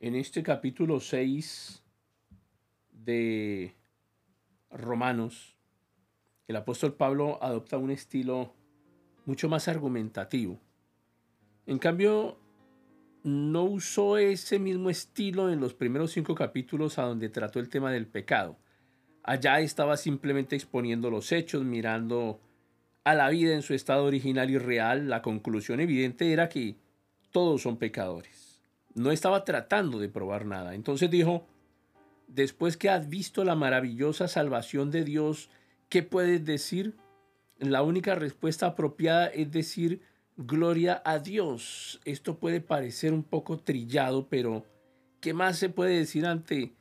en este capítulo 6 de Romanos, el apóstol Pablo adopta un estilo mucho más argumentativo. En cambio, no usó ese mismo estilo en los primeros cinco capítulos a donde trató el tema del pecado. Allá estaba simplemente exponiendo los hechos, mirando a la vida en su estado original y real. La conclusión evidente era que todos son pecadores. No estaba tratando de probar nada. Entonces dijo, después que has visto la maravillosa salvación de Dios, ¿qué puedes decir? La única respuesta apropiada es decir, gloria a Dios. Esto puede parecer un poco trillado, pero ¿qué más se puede decir ante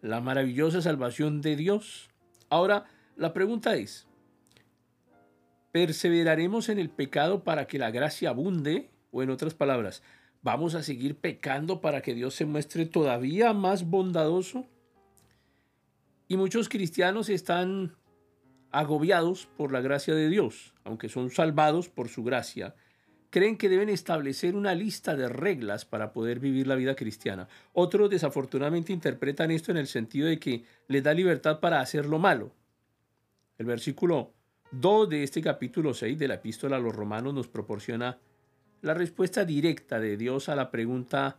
la maravillosa salvación de Dios? Ahora, la pregunta es, ¿perseveraremos en el pecado para que la gracia abunde? O en otras palabras, ¿vamos a seguir pecando para que Dios se muestre todavía más bondadoso? Y muchos cristianos están agobiados por la gracia de Dios, aunque son salvados por su gracia. Creen que deben establecer una lista de reglas para poder vivir la vida cristiana. Otros desafortunadamente interpretan esto en el sentido de que les da libertad para hacer lo malo. El versículo 2 de este capítulo 6 de la epístola a los romanos nos proporciona la respuesta directa de Dios a la pregunta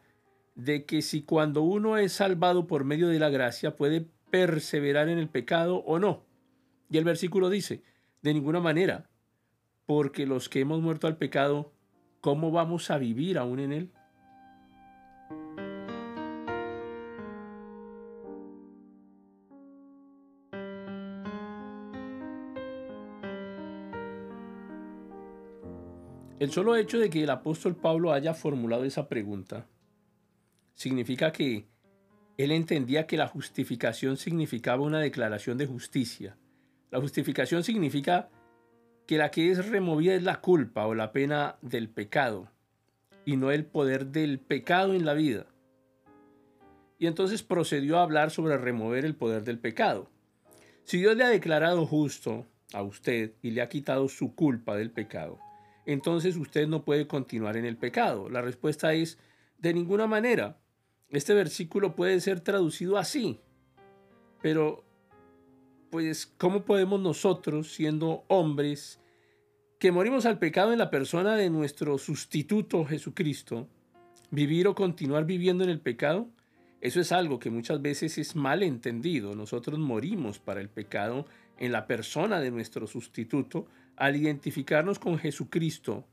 de que si cuando uno es salvado por medio de la gracia puede perseverar en el pecado o no. Y el versículo dice, de ninguna manera, porque los que hemos muerto al pecado, ¿cómo vamos a vivir aún en él? El solo hecho de que el apóstol Pablo haya formulado esa pregunta significa que él entendía que la justificación significaba una declaración de justicia. La justificación significa que la que es removida es la culpa o la pena del pecado y no el poder del pecado en la vida. Y entonces procedió a hablar sobre remover el poder del pecado. Si Dios le ha declarado justo a usted y le ha quitado su culpa del pecado, entonces usted no puede continuar en el pecado. La respuesta es de ninguna manera. Este versículo puede ser traducido así, pero pues ¿cómo podemos nosotros, siendo hombres, que morimos al pecado en la persona de nuestro sustituto Jesucristo, vivir o continuar viviendo en el pecado? Eso es algo que muchas veces es mal entendido. Nosotros morimos para el pecado en la persona de nuestro sustituto al identificarnos con Jesucristo.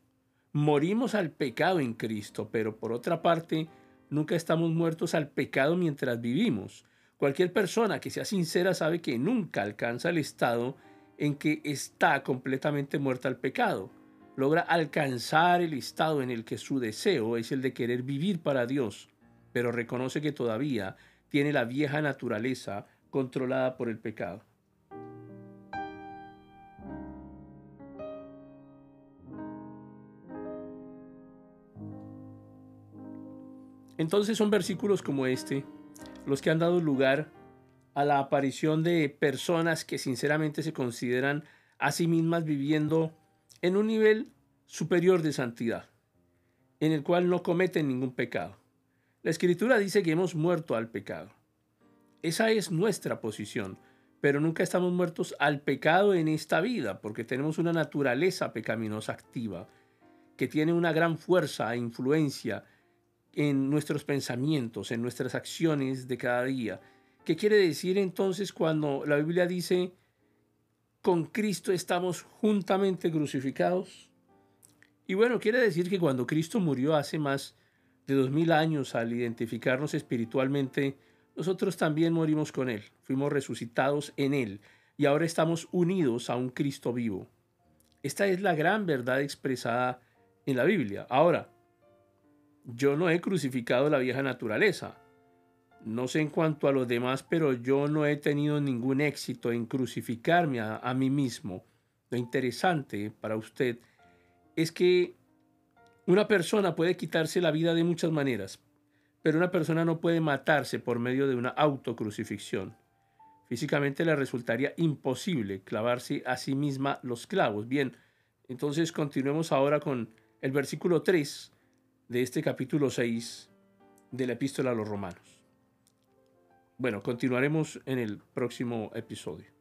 Morimos al pecado en Cristo, pero por otra parte, Nunca estamos muertos al pecado mientras vivimos. Cualquier persona que sea sincera sabe que nunca alcanza el estado en que está completamente muerta al pecado. Logra alcanzar el estado en el que su deseo es el de querer vivir para Dios, pero reconoce que todavía tiene la vieja naturaleza controlada por el pecado. Entonces son versículos como este los que han dado lugar a la aparición de personas que sinceramente se consideran a sí mismas viviendo en un nivel superior de santidad, en el cual no cometen ningún pecado. La escritura dice que hemos muerto al pecado. Esa es nuestra posición, pero nunca estamos muertos al pecado en esta vida, porque tenemos una naturaleza pecaminosa activa, que tiene una gran fuerza e influencia en nuestros pensamientos, en nuestras acciones de cada día. ¿Qué quiere decir entonces cuando la Biblia dice, con Cristo estamos juntamente crucificados? Y bueno, quiere decir que cuando Cristo murió hace más de dos mil años al identificarnos espiritualmente, nosotros también morimos con Él, fuimos resucitados en Él y ahora estamos unidos a un Cristo vivo. Esta es la gran verdad expresada en la Biblia. Ahora, yo no he crucificado la vieja naturaleza. No sé en cuanto a los demás, pero yo no he tenido ningún éxito en crucificarme a, mí mismo. Lo interesante para usted es que una persona puede quitarse la vida de muchas maneras, pero una persona no puede matarse por medio de una autocrucifixión. Físicamente le resultaría imposible clavarse a sí misma los clavos. Bien, entonces continuemos ahora con el versículo 3 de este capítulo 6 de la epístola a los romanos. Bueno, continuaremos en el próximo episodio.